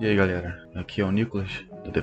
E aí galera, aqui é o Nicolas do The.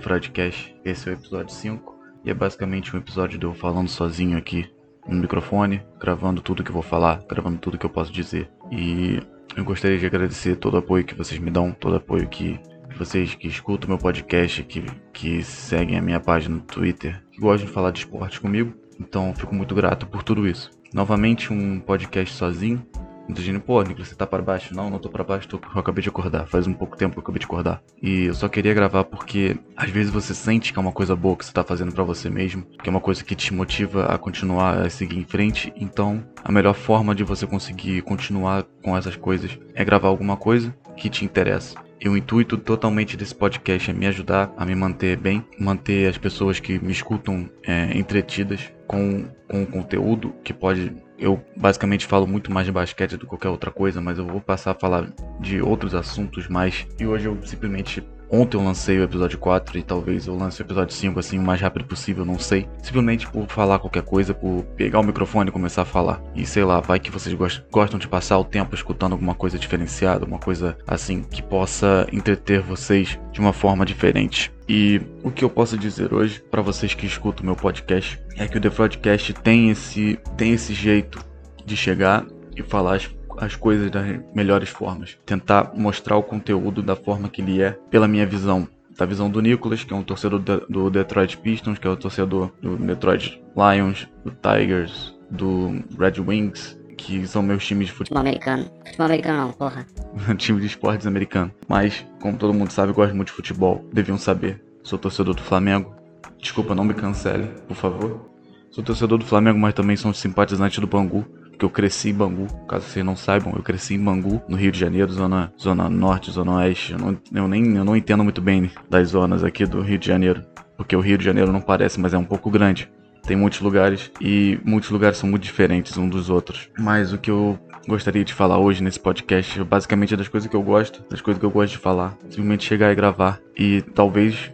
Esse é o episódio 5 e é basicamente um episódio de eu falando sozinho aqui no microfone, gravando tudo que eu vou falar, gravando tudo que eu posso dizer. E eu gostaria de agradecer todo o apoio que vocês me dão, todo o apoio que vocês que escutam meu podcast, que, que seguem a minha página no Twitter, que gostam de falar de esporte comigo. Então fico muito grato por tudo isso. Novamente um podcast sozinho, Gente, pô, Nicolas, você tá para baixo? Não, não tô para baixo, tô, eu acabei de acordar. Faz um pouco tempo que eu acabei de acordar. E eu só queria gravar porque às vezes você sente que é uma coisa boa que você tá fazendo para você mesmo, que é uma coisa que te motiva a continuar a seguir em frente. Então, a melhor forma de você conseguir continuar com essas coisas é gravar alguma coisa que te interessa. E o intuito totalmente desse podcast é me ajudar a me manter bem, manter as pessoas que me escutam é, entretidas com, com conteúdo que pode eu basicamente falo muito mais de basquete do que qualquer outra coisa, mas eu vou passar a falar de outros assuntos mais. E hoje eu simplesmente. Ontem eu lancei o episódio 4 e talvez eu lance o episódio 5 assim o mais rápido possível, não sei. Simplesmente por falar qualquer coisa, por pegar o microfone e começar a falar. E sei lá, vai que vocês gostam de passar o tempo escutando alguma coisa diferenciada, uma coisa assim que possa entreter vocês de uma forma diferente. E o que eu posso dizer hoje para vocês que escutam meu podcast é que o The Broadcast tem esse tem esse jeito de chegar e falar as, as coisas das melhores formas, tentar mostrar o conteúdo da forma que ele é, pela minha visão, da visão do Nicholas, que é um torcedor do Detroit Pistons, que é o torcedor do Detroit Lions, do Tigers, do Red Wings, que são meus times de futebol americano. Futebol americano não, porra. time de esportes americano. Mas, como todo mundo sabe, gosto muito de futebol. Deviam saber. Sou torcedor do Flamengo. Desculpa, não me cancele, por favor. Sou torcedor do Flamengo, mas também sou simpatizante do Bangu. Porque eu cresci em Bangu, caso vocês não saibam, eu cresci em Bangu, no Rio de Janeiro, zona, zona norte, zona oeste. Eu, não, eu nem eu não entendo muito bem das zonas aqui do Rio de Janeiro. Porque o Rio de Janeiro não parece, mas é um pouco grande. Tem muitos lugares e muitos lugares são muito diferentes uns dos outros. Mas o que eu gostaria de falar hoje nesse podcast, basicamente é das coisas que eu gosto, das coisas que eu gosto de falar. Simplesmente chegar e gravar. E talvez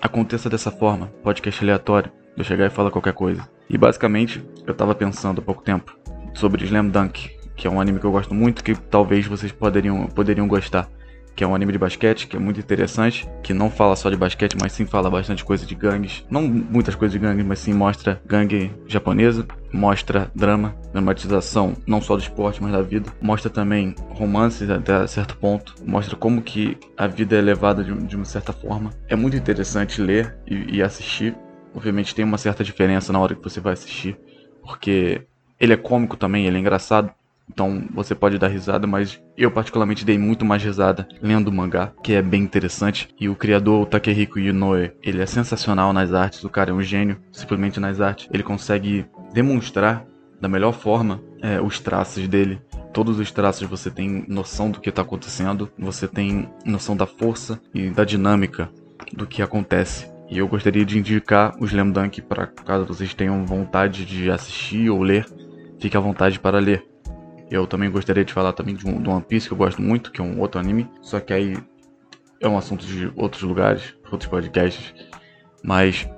aconteça dessa forma, podcast aleatório, de eu chegar e falar qualquer coisa. E basicamente, eu tava pensando há pouco tempo sobre Slam Dunk, que é um anime que eu gosto muito, que talvez vocês poderiam, poderiam gostar que é um anime de basquete, que é muito interessante, que não fala só de basquete, mas sim fala bastante coisa de gangues. Não muitas coisas de gangues, mas sim mostra gangue japonesa, mostra drama, dramatização não só do esporte, mas da vida. Mostra também romances até certo ponto, mostra como que a vida é levada de, de uma certa forma. É muito interessante ler e, e assistir. Obviamente tem uma certa diferença na hora que você vai assistir, porque ele é cômico também, ele é engraçado, então você pode dar risada, mas eu particularmente dei muito mais risada lendo o mangá, que é bem interessante. E o criador, o Takehiko Inoue, ele é sensacional nas artes, o cara é um gênio, simplesmente nas artes. Ele consegue demonstrar da melhor forma é, os traços dele. Todos os traços você tem noção do que está acontecendo, você tem noção da força e da dinâmica do que acontece. E eu gostaria de indicar o Slam Dunk para caso vocês tenham vontade de assistir ou ler, fique à vontade para ler. Eu também gostaria de falar também de, um, de One Piece que eu gosto muito, que é um outro anime. Só que aí é um assunto de outros lugares, outros podcasts. Mas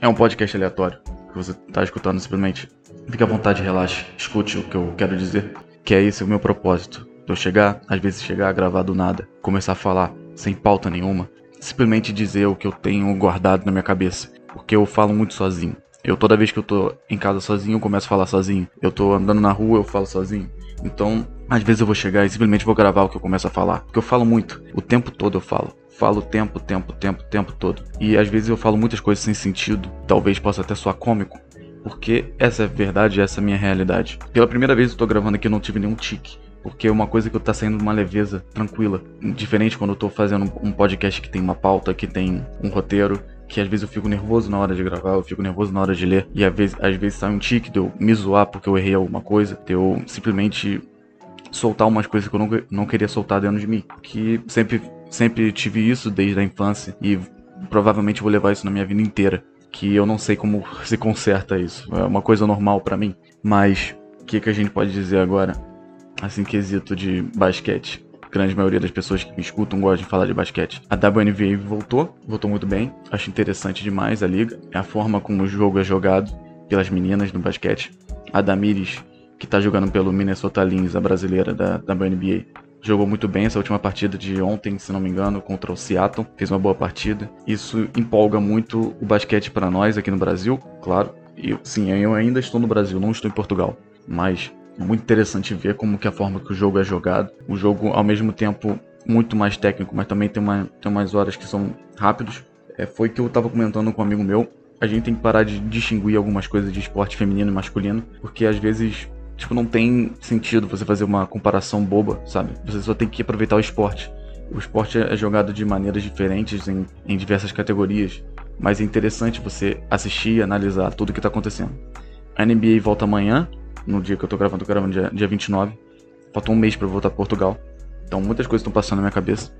é um podcast aleatório que você está escutando simplesmente. Fique à vontade, relaxe, escute o que eu quero dizer. Que é esse o meu propósito. Eu chegar, às vezes chegar a gravar do nada, começar a falar sem pauta nenhuma, simplesmente dizer o que eu tenho guardado na minha cabeça. Porque eu falo muito sozinho. Eu toda vez que eu tô em casa sozinho, eu começo a falar sozinho. Eu tô andando na rua, eu falo sozinho. Então, às vezes eu vou chegar e simplesmente vou gravar o que eu começo a falar. Porque eu falo muito. O tempo todo eu falo. Falo tempo, tempo, tempo, tempo todo. E às vezes eu falo muitas coisas sem sentido. Talvez possa até soar cômico. Porque essa é a verdade, essa é a minha realidade. Pela primeira vez eu tô gravando aqui, eu não tive nenhum tique. Porque é uma coisa que eu tá saindo de uma leveza tranquila. Diferente quando eu tô fazendo um podcast que tem uma pauta, que tem um roteiro, que às vezes eu fico nervoso na hora de gravar, eu fico nervoso na hora de ler, e às vezes, às vezes sai um tique de eu me zoar porque eu errei alguma coisa, de eu simplesmente soltar umas coisas que eu não, não queria soltar dentro de mim. Que sempre, sempre tive isso desde a infância e provavelmente vou levar isso na minha vida inteira. Que eu não sei como se conserta isso. É uma coisa normal para mim. Mas o que, que a gente pode dizer agora? Assim, quesito de basquete grande maioria das pessoas que me escutam gostam de falar de basquete. A WNBA voltou, voltou muito bem. Acho interessante demais a liga. É a forma como o jogo é jogado pelas meninas no basquete. A Damires, que tá jogando pelo Minnesota Lins, a brasileira da, da WNBA. jogou muito bem essa última partida de ontem, se não me engano, contra o Seattle. Fez uma boa partida. Isso empolga muito o basquete para nós aqui no Brasil, claro. E sim, eu ainda estou no Brasil, não estou em Portugal. Mas muito interessante ver como que a forma que o jogo é jogado. O jogo, ao mesmo tempo, muito mais técnico, mas também tem, uma, tem umas horas que são rápidos. É, foi que eu estava comentando com um amigo meu. A gente tem que parar de distinguir algumas coisas de esporte feminino e masculino, porque às vezes tipo, não tem sentido você fazer uma comparação boba, sabe? Você só tem que aproveitar o esporte. O esporte é jogado de maneiras diferentes em, em diversas categorias, mas é interessante você assistir e analisar tudo o que está acontecendo. A NBA volta amanhã, no dia que eu tô gravando, tô gravando dia, dia 29. Falta um mês para voltar para Portugal. Então muitas coisas estão passando na minha cabeça.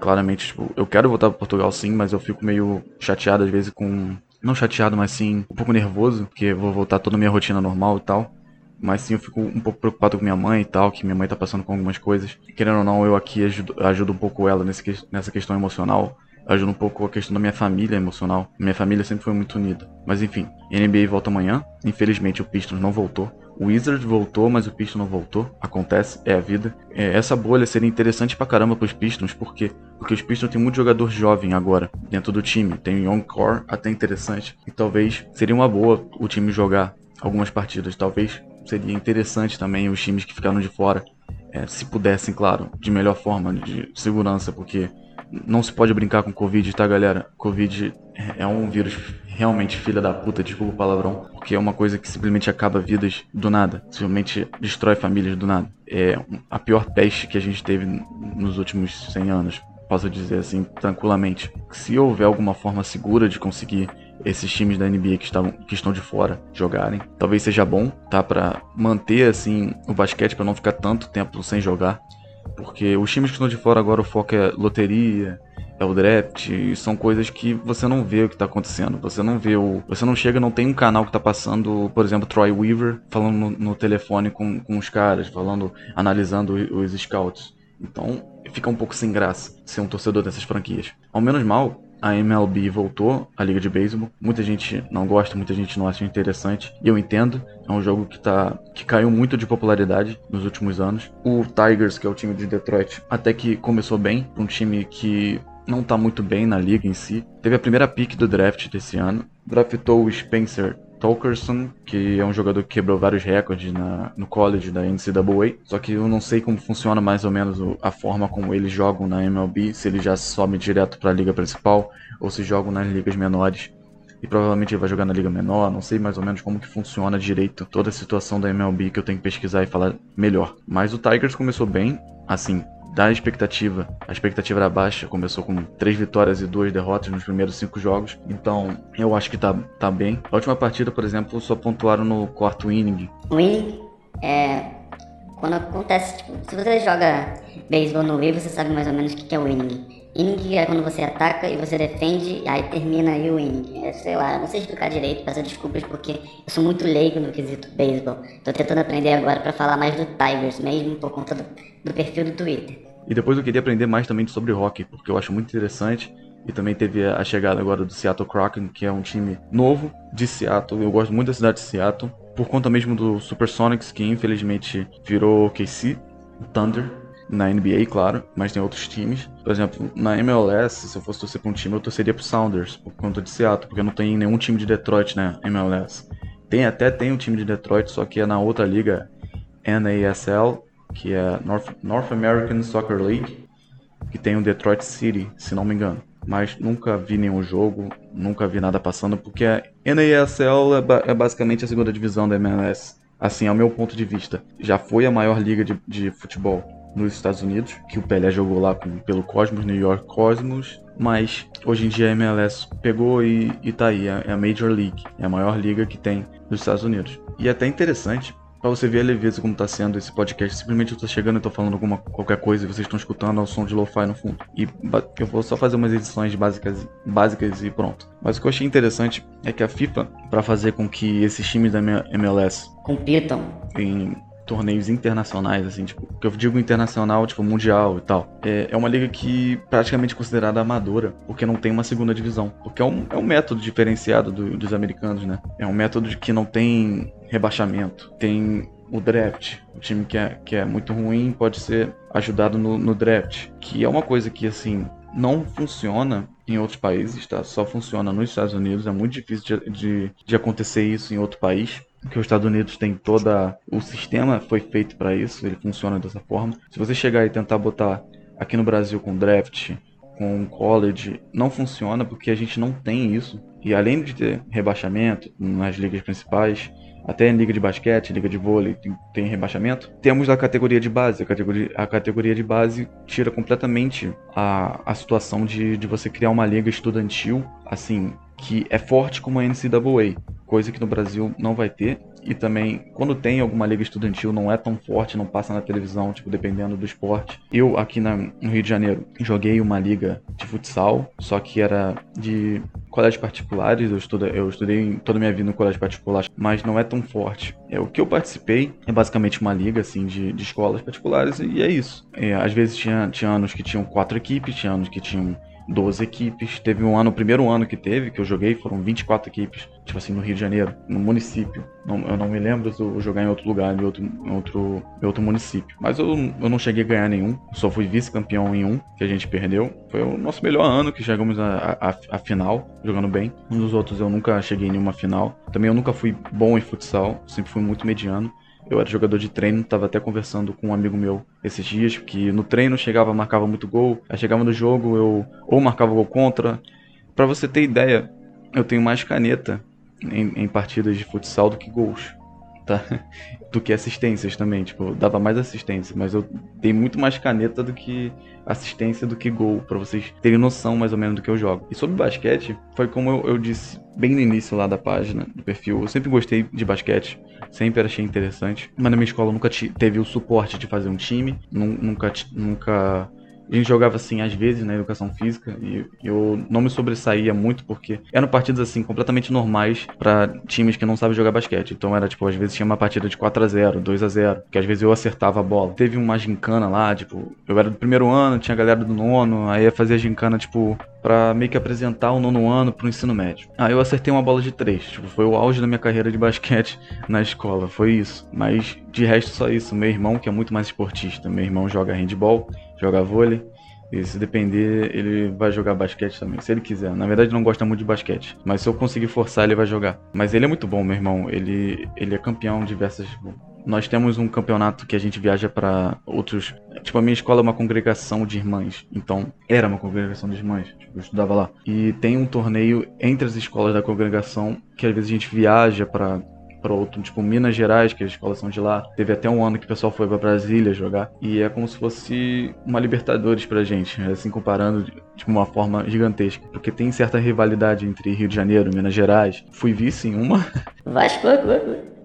Claramente, tipo, eu quero voltar para Portugal sim, mas eu fico meio chateado às vezes com. Não chateado, mas sim um pouco nervoso, porque eu vou voltar toda a minha rotina normal e tal. Mas sim, eu fico um pouco preocupado com minha mãe e tal, que minha mãe tá passando com algumas coisas. Querendo ou não, eu aqui ajudo, ajudo um pouco ela nesse, nessa questão emocional. Ajuda um pouco a questão da minha família emocional. Minha família sempre foi muito unida. Mas enfim, NBA volta amanhã. Infelizmente o Pistons não voltou. O Wizard voltou, mas o Pistons não voltou. Acontece, é a vida. É, essa bolha seria interessante pra caramba pros Pistons, por quê? Porque os Pistons tem muito jogador jovem agora dentro do time. Tem um young core até interessante. E talvez seria uma boa o time jogar algumas partidas. Talvez seria interessante também os times que ficaram de fora, é, se pudessem, claro, de melhor forma, de segurança, porque não se pode brincar com Covid, tá, galera? Covid é um vírus realmente filha da puta, desculpa o palavrão, porque é uma coisa que simplesmente acaba vidas do nada, simplesmente destrói famílias do nada. É a pior peste que a gente teve nos últimos 100 anos, posso dizer assim, tranquilamente. Se houver alguma forma segura de conseguir esses times da NBA que, estavam, que estão de fora jogarem. Talvez seja bom, tá? Para manter assim o basquete para não ficar tanto tempo sem jogar. Porque os times que estão de fora agora o foco é loteria, é o draft, são coisas que você não vê o que tá acontecendo. Você não vê o. Você não chega, não tem um canal que tá passando, por exemplo, Troy Weaver falando no, no telefone com, com os caras, falando, analisando os scouts. Então fica um pouco sem graça ser um torcedor dessas franquias. Ao menos mal, a MLB voltou, a Liga de Beisebol. Muita gente não gosta, muita gente não acha interessante. E eu entendo, é um jogo que, tá, que caiu muito de popularidade nos últimos anos. O Tigers, que é o time de Detroit, até que começou bem, um time que não tá muito bem na liga em si. Teve a primeira pick do draft desse ano. Draftou o Spencer Tolkerson, que é um jogador que quebrou vários recordes na, no college da NCAA. Só que eu não sei como funciona mais ou menos a forma como eles jogam na MLB, se eles já sobem direto para a liga principal ou se jogam nas ligas menores. E provavelmente ele vai jogar na liga menor, não sei mais ou menos como que funciona direito toda a situação da MLB que eu tenho que pesquisar e falar melhor. Mas o Tigers começou bem, assim, da expectativa. A expectativa era baixa, começou com três vitórias e duas derrotas nos primeiros cinco jogos. Então, eu acho que tá, tá bem. A última partida, por exemplo, só pontuaram no quarto inning. O inning é. Quando acontece, tipo, se você joga beisebol no Wii, você sabe mais ou menos o que é o inning. Inning é quando você ataca e você defende, aí termina aí o inning. É, sei lá, não sei explicar direito, peço desculpas porque eu sou muito leigo no quesito beisebol. Tô tentando aprender agora para falar mais do Tigers mesmo, por conta do, do perfil do Twitter. E depois eu queria aprender mais também sobre hockey, porque eu acho muito interessante. E também teve a chegada agora do Seattle Kraken, que é um time novo de Seattle. Eu gosto muito da cidade de Seattle, por conta mesmo do Supersonics, que infelizmente virou KC, Thunder, na NBA, claro, mas tem outros times. Por exemplo, na MLS, se eu fosse torcer para um time, eu torceria pro Sounders, por conta de Seattle, porque não tem nenhum time de Detroit na MLS. Tem até tem um time de Detroit, só que é na outra liga, NASL, que é North, North American Soccer League, que tem o Detroit City, se não me engano. Mas nunca vi nenhum jogo, nunca vi nada passando, porque a NASL é, ba é basicamente a segunda divisão da MLS. Assim, ao meu ponto de vista, já foi a maior liga de, de futebol nos Estados Unidos, que o Pelé jogou lá pelo Cosmos, New York Cosmos, mas hoje em dia a MLS pegou e, e tá aí, é, é a Major League, é a maior liga que tem nos Estados Unidos. E é até interessante Pra você ver a leveza como tá sendo esse podcast. Simplesmente eu tô chegando e tô falando alguma qualquer coisa e vocês estão escutando ao som de lo-fi no fundo. E eu vou só fazer umas edições básicas, básicas e pronto. Mas o que eu achei interessante é que a FIFA, para fazer com que esses times da MLS compitam em torneios internacionais, assim, tipo, que eu digo internacional, tipo, mundial e tal. É, é uma liga que praticamente é considerada amadora, porque não tem uma segunda divisão. Porque é um, é um método diferenciado do, dos americanos, né? É um método que não tem rebaixamento, tem o draft. O time que é, que é muito ruim pode ser ajudado no, no draft. Que é uma coisa que, assim, não funciona em outros países, tá? Só funciona nos Estados Unidos. É muito difícil de, de, de acontecer isso em outro país. Porque os Estados Unidos tem toda. O sistema foi feito para isso, ele funciona dessa forma. Se você chegar e tentar botar aqui no Brasil com draft, com college, não funciona porque a gente não tem isso. E além de ter rebaixamento nas ligas principais, até em liga de basquete, liga de vôlei tem, tem, rebaixamento. Temos a categoria de base. A categoria, a categoria de base tira completamente a, a situação de, de você criar uma liga estudantil, assim, que é forte como a NCAA, coisa que no Brasil não vai ter. E também, quando tem alguma liga estudantil, não é tão forte, não passa na televisão, tipo, dependendo do esporte. Eu, aqui na, no Rio de Janeiro, joguei uma liga de futsal, só que era de colégios particulares. Eu, eu estudei toda a minha vida no colégio particular, mas não é tão forte. É, o que eu participei é basicamente uma liga, assim, de, de escolas particulares, e é isso. É, às vezes tinha, tinha anos que tinham quatro equipes, tinha anos que tinham 12 equipes. Teve um ano, o primeiro ano que teve, que eu joguei, foram 24 equipes, tipo assim, no Rio de Janeiro, no município. Não, eu não me lembro se eu jogar em outro lugar, em outro, em outro, em outro município. Mas eu, eu não cheguei a ganhar nenhum, só fui vice-campeão em um, que a gente perdeu. Foi o nosso melhor ano, que chegamos à final, jogando bem. Um dos outros eu nunca cheguei em nenhuma final. Também eu nunca fui bom em futsal, sempre fui muito mediano. Eu era jogador de treino, tava até conversando com um amigo meu esses dias, que no treino chegava, marcava muito gol, aí chegava no jogo, eu ou marcava gol contra. Para você ter ideia, eu tenho mais caneta em, em partidas de futsal do que gols, tá? do que assistências também. Tipo, dava mais assistência, mas eu dei muito mais caneta do que assistência do que gol, para vocês terem noção mais ou menos do que eu jogo. E sobre basquete, foi como eu, eu, disse bem no início lá da página, do perfil. Eu sempre gostei de basquete, sempre achei interessante, mas na minha escola nunca teve o suporte de fazer um time, nunca, nunca a gente jogava assim às vezes na educação física e eu não me sobressaía muito porque eram partidas assim completamente normais para times que não sabem jogar basquete. Então era tipo, às vezes tinha uma partida de 4 a 0, 2 a 0, que às vezes eu acertava a bola. Teve uma gincana lá, tipo, eu era do primeiro ano, tinha a galera do nono, aí ia fazer a gincana tipo para meio que apresentar o nono ano pro ensino médio. Aí eu acertei uma bola de três, tipo, foi o auge da minha carreira de basquete na escola, foi isso. Mas de resto só isso, meu irmão que é muito mais esportista, meu irmão joga handball, joga vôlei. E se depender, ele vai jogar basquete também, se ele quiser. Na verdade, não gosta muito de basquete, mas se eu conseguir forçar, ele vai jogar. Mas ele é muito bom, meu irmão. Ele, ele é campeão diversas. Nós temos um campeonato que a gente viaja para outros. Tipo, a minha escola é uma congregação de irmãs. Então, era uma congregação de irmãs. Tipo, eu estudava lá. E tem um torneio entre as escolas da congregação que às vezes a gente viaja para para outro, tipo Minas Gerais, que as escolas são de lá. Teve até um ano que o pessoal foi para Brasília jogar. E é como se fosse uma Libertadores pra gente, assim comparando de uma forma gigantesca. Porque tem certa rivalidade entre Rio de Janeiro e Minas Gerais. Fui vice em uma. Vasco,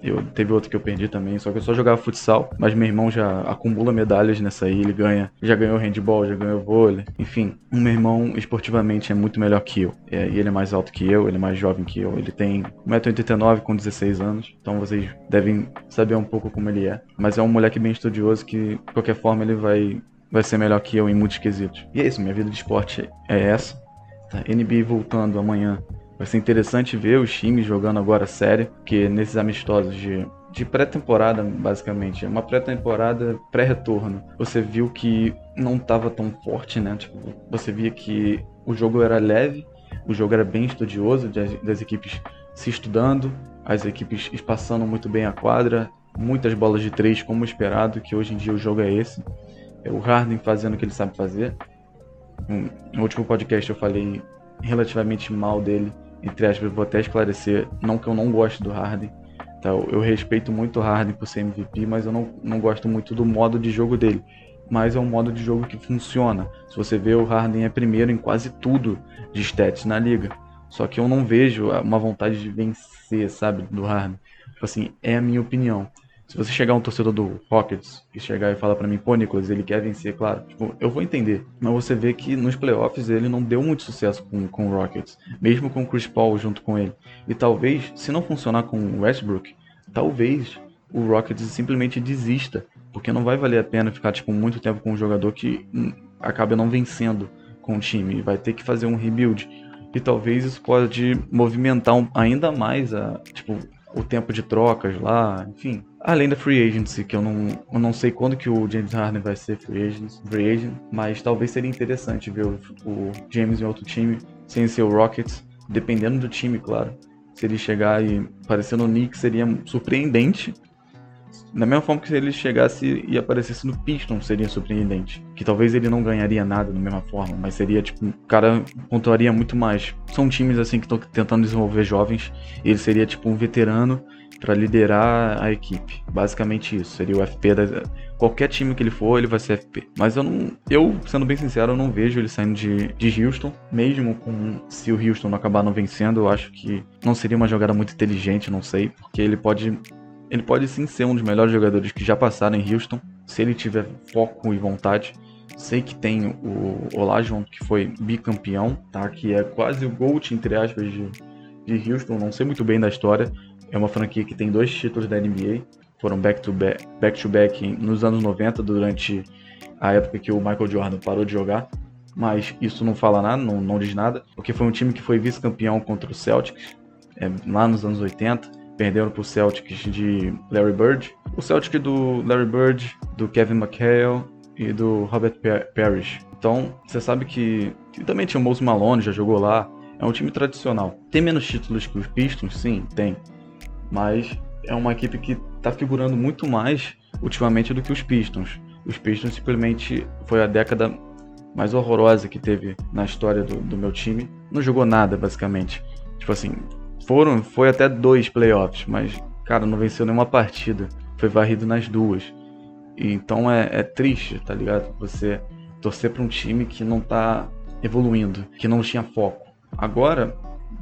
eu, teve outro que eu perdi também, só que eu só jogava futsal, mas meu irmão já acumula medalhas nessa aí, ele ganha, já ganhou handball, já ganhou vôlei. Enfim, o meu irmão esportivamente é muito melhor que eu. É, e ele é mais alto que eu, ele é mais jovem que eu. Ele tem 1,89m com 16 anos, então vocês devem saber um pouco como ele é. Mas é um moleque bem estudioso que, de qualquer forma, ele vai, vai ser melhor que eu em muitos quesitos. E é isso, minha vida de esporte é essa. Tá, NBA voltando amanhã Vai ser interessante ver os times jogando agora sério, porque nesses amistosos de, de pré-temporada, basicamente, é uma pré-temporada pré-retorno. Você viu que não estava tão forte, né? Tipo, você via que o jogo era leve, o jogo era bem estudioso, das, das equipes se estudando, as equipes espaçando muito bem a quadra, muitas bolas de três como esperado, que hoje em dia o jogo é esse. É o Harden fazendo o que ele sabe fazer. No último podcast eu falei relativamente mal dele, entre aspas, vou até esclarecer, não que eu não goste do Harden, tá? eu respeito muito o Harden por ser MVP, mas eu não, não gosto muito do modo de jogo dele. Mas é um modo de jogo que funciona. Se você vê, o Harden é primeiro em quase tudo de stats na liga. Só que eu não vejo uma vontade de vencer, sabe, do Harden. Tipo assim, é a minha opinião. Se você chegar um torcedor do Rockets e chegar e falar para mim, pô, Nicolas, ele quer vencer, claro, tipo, eu vou entender. Mas você vê que nos playoffs ele não deu muito sucesso com, com o Rockets, mesmo com o Chris Paul junto com ele. E talvez, se não funcionar com o Westbrook, talvez o Rockets simplesmente desista, porque não vai valer a pena ficar tipo muito tempo com um jogador que acaba não vencendo com o time, vai ter que fazer um rebuild. E talvez isso pode movimentar ainda mais a, tipo, o tempo de trocas lá, enfim. Além da free agency, que eu não, eu não sei quando que o James Harden vai ser free agent, free agent mas talvez seria interessante ver o, o James em outro time, sem ser o Rockets, dependendo do time, claro. Se ele chegar e aparecer no Knicks seria surpreendente, da mesma forma que se ele chegasse e aparecesse no Piston, seria surpreendente. Que talvez ele não ganharia nada da mesma forma, mas seria tipo, o cara pontuaria muito mais. São times assim que estão tentando desenvolver jovens, ele seria tipo um veterano para liderar a equipe. Basicamente isso, seria o FP da qualquer time que ele for, ele vai ser FP. Mas eu não, eu sendo bem sincero, eu não vejo ele saindo de, de Houston, mesmo com se o Houston não acabar não vencendo, eu acho que não seria uma jogada muito inteligente, não sei, porque ele pode ele pode sim ser um dos melhores jogadores que já passaram em Houston, se ele tiver foco e vontade. Sei que tem o Olajuwon, que foi bicampeão, tá? Que é quase o GOAT, entre aspas, de, de Houston. Não sei muito bem da história. É uma franquia que tem dois títulos da NBA. Foram back-to-back back to back nos anos 90, durante a época que o Michael Jordan parou de jogar. Mas isso não fala nada, não, não diz nada. Porque foi um time que foi vice-campeão contra o Celtics, é, lá nos anos 80 perderam para o Celtics de Larry Bird. O Celtic do Larry Bird, do Kevin McHale e do Robert Parrish. Então, você sabe que, que também tinha o Mose Malone, já jogou lá. É um time tradicional. Tem menos títulos que os Pistons? Sim, tem. Mas é uma equipe que está figurando muito mais ultimamente do que os Pistons. Os Pistons simplesmente foi a década mais horrorosa que teve na história do, do meu time. Não jogou nada, basicamente. Tipo assim, foram, foi até dois playoffs, mas, cara, não venceu nenhuma partida. Foi varrido nas duas. E, então é, é triste, tá ligado? Você torcer para um time que não tá evoluindo, que não tinha foco. Agora,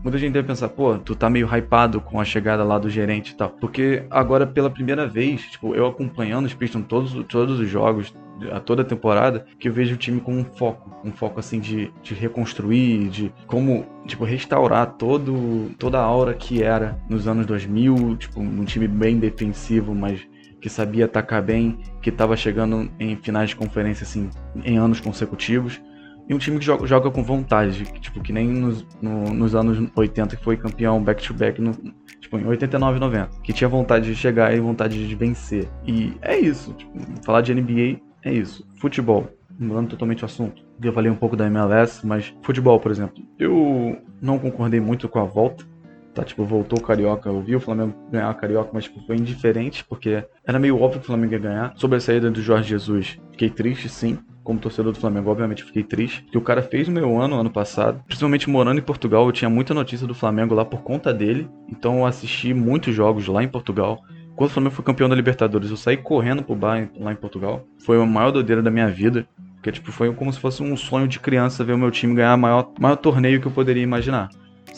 muita gente deve pensar, pô, tu tá meio hypado com a chegada lá do gerente e tal. Porque agora, pela primeira vez, tipo, eu acompanhando os Pistons todos, todos os jogos, a toda a temporada, que eu vejo o time com um foco, um foco assim de, de reconstruir, de como, tipo, restaurar todo, toda a aura que era nos anos 2000, tipo, um time bem defensivo, mas que sabia atacar bem, que estava chegando em finais de conferência assim em anos consecutivos. E um time que joga, joga com vontade, tipo, que nem nos, no, nos anos 80 que foi campeão back-to-back no, tipo, em 89 e 90, que tinha vontade de chegar e vontade de vencer. E é isso, tipo, falar de NBA é isso. Futebol. Mudando totalmente o assunto. Eu falei um pouco da MLS, mas futebol, por exemplo. Eu não concordei muito com a volta. Tá, tipo, voltou o Carioca. Eu vi o Flamengo ganhar a Carioca, mas tipo, foi indiferente, porque era meio óbvio que o Flamengo ia ganhar. Sobre a saída do Jorge Jesus, fiquei triste, sim como torcedor do Flamengo, obviamente fiquei triste. Que o cara fez o meu ano ano passado. Principalmente morando em Portugal, eu tinha muita notícia do Flamengo lá por conta dele. Então eu assisti muitos jogos lá em Portugal. Quando o Flamengo foi campeão da Libertadores, eu saí correndo pro bar lá em Portugal. Foi a maior doideira da minha vida. Porque, tipo, foi como se fosse um sonho de criança ver o meu time ganhar o maior, maior torneio que eu poderia imaginar.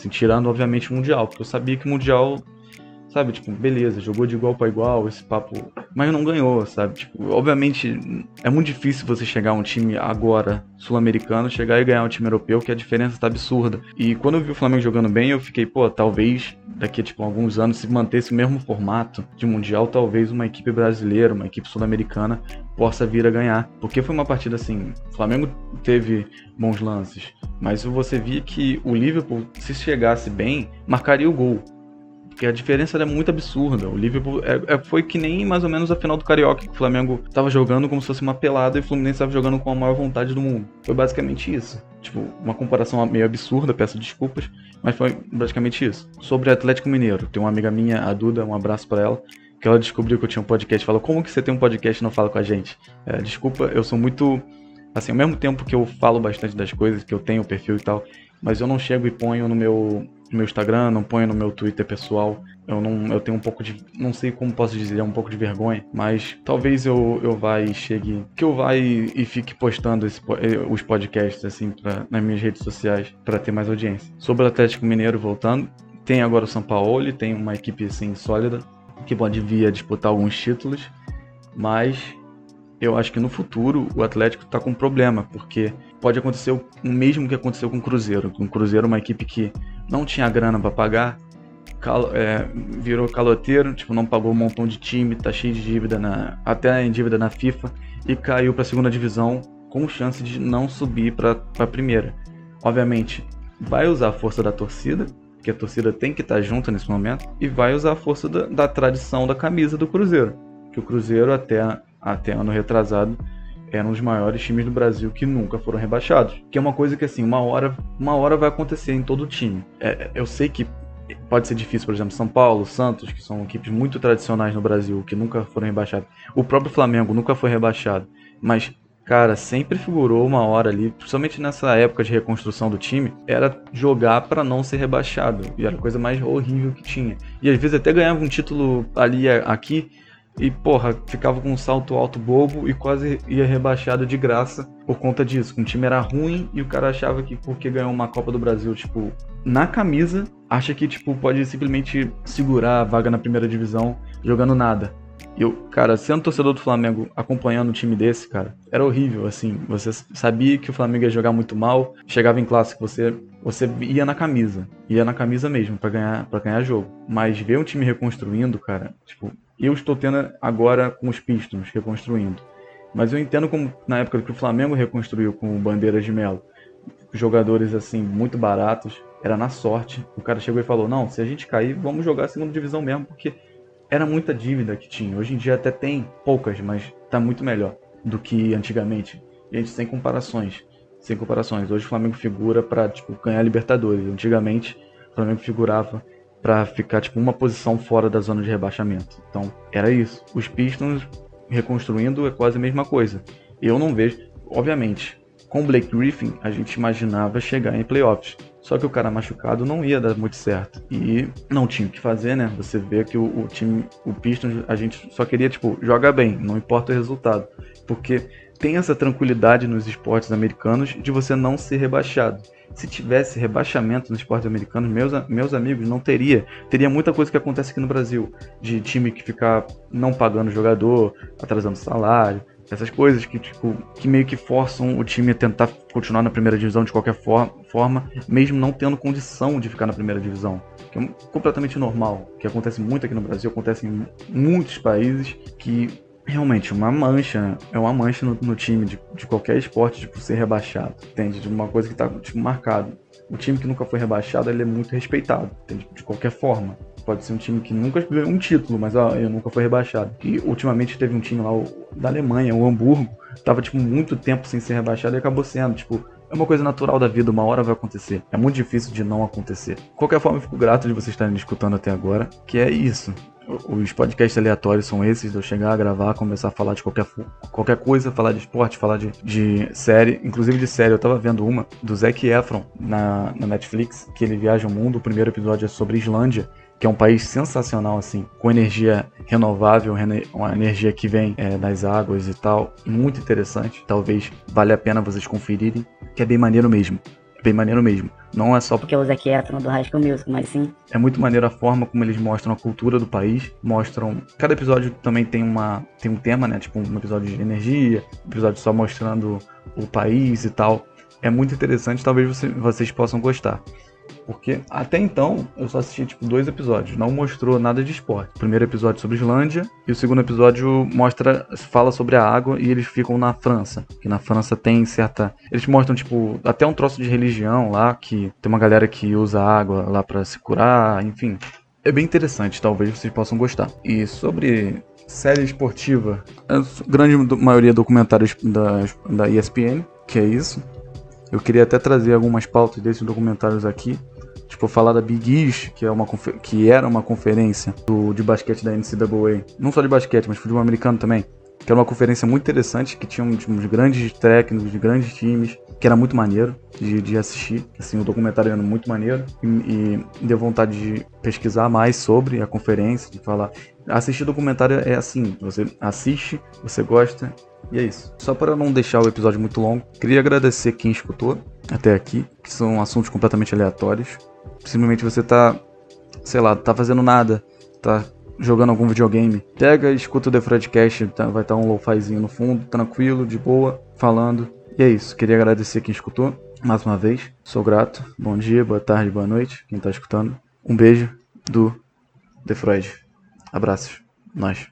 Assim, tirando, obviamente, o Mundial. Porque eu sabia que o Mundial Sabe, tipo, beleza, jogou de igual para igual, esse papo. Mas não ganhou, sabe? Tipo, obviamente é muito difícil você chegar a um time agora sul-americano, chegar e ganhar um time europeu, que a diferença tá absurda. E quando eu vi o Flamengo jogando bem, eu fiquei, pô, talvez daqui a tipo, alguns anos, se mantesse o mesmo formato de Mundial, talvez uma equipe brasileira, uma equipe sul-americana possa vir a ganhar. Porque foi uma partida assim, o Flamengo teve bons lances, mas você via que o Liverpool, se chegasse bem, marcaria o gol. Porque a diferença era muito absurda. O Liverpool é, é, foi que nem mais ou menos a final do Carioca, que o Flamengo tava jogando como se fosse uma pelada e o Fluminense tava jogando com a maior vontade do mundo. Foi basicamente isso. Tipo, uma comparação meio absurda, peço desculpas, mas foi basicamente isso. Sobre Atlético Mineiro, tem uma amiga minha, a Duda, um abraço para ela, que ela descobriu que eu tinha um podcast. Falou, como que você tem um podcast e não fala com a gente? É, desculpa, eu sou muito. Assim, ao mesmo tempo que eu falo bastante das coisas, que eu tenho o perfil e tal, mas eu não chego e ponho no meu no meu Instagram, não ponho no meu Twitter pessoal. Eu não, eu tenho um pouco de, não sei como posso dizer, um pouco de vergonha, mas talvez eu, eu vá e chegue, que eu vá e, e fique postando esse, eh, os podcasts assim pra, nas minhas redes sociais para ter mais audiência. Sobre o Atlético Mineiro voltando, tem agora o São Paulo, tem uma equipe assim sólida que pode vir a disputar alguns títulos, mas eu acho que no futuro o Atlético está com problema, porque pode acontecer o mesmo que aconteceu com o Cruzeiro. O Cruzeiro uma equipe que não tinha grana para pagar, é, virou caloteiro, tipo, não pagou um montão de time, tá cheio de dívida na, até em dívida na FIFA e caiu para a segunda divisão com chance de não subir para a primeira. Obviamente, vai usar a força da torcida, que a torcida tem que estar junto nesse momento, e vai usar a força da, da tradição da camisa do Cruzeiro. Que o Cruzeiro, até, até ano retrasado, era um dos maiores times do Brasil que nunca foram rebaixados. Que é uma coisa que, assim, uma hora, uma hora vai acontecer em todo time. É, eu sei que pode ser difícil, por exemplo, São Paulo, Santos, que são equipes muito tradicionais no Brasil, que nunca foram rebaixados. O próprio Flamengo nunca foi rebaixado. Mas cara, sempre figurou uma hora ali, principalmente nessa época de reconstrução do time, era jogar para não ser rebaixado. E era a coisa mais horrível que tinha. E às vezes até ganhava um título ali aqui e, porra, ficava com um salto alto bobo e quase ia rebaixado de graça por conta disso. O time era ruim e o cara achava que porque ganhou uma Copa do Brasil, tipo, na camisa, acha que, tipo, pode simplesmente segurar a vaga na primeira divisão jogando nada. E eu, cara, sendo torcedor do Flamengo, acompanhando um time desse, cara, era horrível, assim. Você sabia que o Flamengo ia jogar muito mal, chegava em clássico, você você ia na camisa, ia na camisa mesmo para ganhar para ganhar jogo. Mas ver um time reconstruindo, cara, tipo, eu estou tendo agora com os Pistons reconstruindo. Mas eu entendo como na época que o Flamengo reconstruiu com o Bandeiras de Melo, jogadores assim muito baratos, era na sorte. O cara chegou e falou: "Não, se a gente cair, vamos jogar a segunda divisão mesmo, porque era muita dívida que tinha. Hoje em dia até tem poucas, mas tá muito melhor do que antigamente. Gente, sem comparações. Sem comparações. Hoje o Flamengo figura para tipo, ganhar Libertadores. Antigamente o Flamengo figurava para ficar tipo uma posição fora da zona de rebaixamento. Então, era isso. Os Pistons reconstruindo é quase a mesma coisa. Eu não vejo, obviamente, com o Blake Griffin a gente imaginava chegar em playoffs. Só que o cara machucado não ia dar muito certo. E não tinha o que fazer, né? Você vê que o, o time, o Pistons, a gente só queria, tipo, jogar bem, não importa o resultado. Porque tem essa tranquilidade nos esportes americanos de você não ser rebaixado. Se tivesse rebaixamento nos esportes americanos, meus, meus amigos, não teria. Teria muita coisa que acontece aqui no Brasil. De time que ficar não pagando jogador, atrasando salário, essas coisas que, tipo, que meio que forçam o time a tentar continuar na primeira divisão de qualquer for forma, mesmo não tendo condição de ficar na primeira divisão. Que é completamente normal. Que acontece muito aqui no Brasil, acontece em muitos países que realmente uma mancha, é uma mancha no, no time de, de, qualquer esporte, tipo, ser rebaixado, entende? De uma coisa que tá, tipo, marcado. O time que nunca foi rebaixado, ele é muito respeitado, entende? De qualquer forma. Pode ser um time que nunca ganhou um título, mas ó, eu nunca foi rebaixado. E ultimamente teve um time lá o, da Alemanha, o Hamburgo, tava tipo muito tempo sem ser rebaixado e acabou sendo, tipo, é uma coisa natural da vida, uma hora vai acontecer. É muito difícil de não acontecer. De qualquer forma, eu fico grato de vocês estarem escutando até agora, que é isso. Os podcasts aleatórios são esses, de eu chegar a gravar, começar a falar de qualquer, qualquer coisa, falar de esporte, falar de, de série, inclusive de série. Eu tava vendo uma do Zac Efron na, na Netflix, que ele viaja o mundo. O primeiro episódio é sobre Islândia que é um país sensacional, assim, com energia renovável, uma energia que vem é, das águas e tal, muito interessante. Talvez valha a pena vocês conferirem, que é bem maneiro mesmo. Bem maneiro mesmo. Não é só porque o Zac Efron do High School Music, mas sim. É muito maneiro a forma como eles mostram a cultura do país, mostram. Cada episódio também tem uma tem um tema, né? Tipo um episódio de energia, um episódio só mostrando o país e tal. É muito interessante, talvez você, vocês possam gostar. Porque até então eu só assisti tipo dois episódios, não mostrou nada de esporte. O primeiro episódio sobre Islândia e o segundo episódio mostra fala sobre a água e eles ficam na França, que na França tem certa, eles mostram tipo até um troço de religião lá que tem uma galera que usa água lá para se curar, enfim. É bem interessante, talvez vocês possam gostar. E sobre série esportiva, a grande maioria documentários da, da ESPN, que é isso. Eu queria até trazer algumas pautas desses documentários aqui. Tipo, falar da Big East, que, é uma que era uma conferência do, de basquete da NCAA. Não só de basquete, mas futebol americano também. Que era uma conferência muito interessante, que tinha uns, grandes técnicos, de grandes times, que era muito maneiro de, de assistir. Assim, o documentário era muito maneiro. E, e deu vontade de pesquisar mais sobre a conferência, de falar. Assistir documentário é assim, você assiste, você gosta e é isso. Só para não deixar o episódio muito longo, queria agradecer quem escutou até aqui, que são assuntos completamente aleatórios. Simplesmente você tá, sei lá, tá fazendo nada, tá jogando algum videogame. Pega e escuta o The Fredcast, tá, vai estar tá um lo-fizinho no fundo, tranquilo, de boa, falando. E é isso, queria agradecer quem escutou, mais uma vez. Sou grato. Bom dia, boa tarde, boa noite, quem tá escutando. Um beijo do The Freud. Abraços. Nós.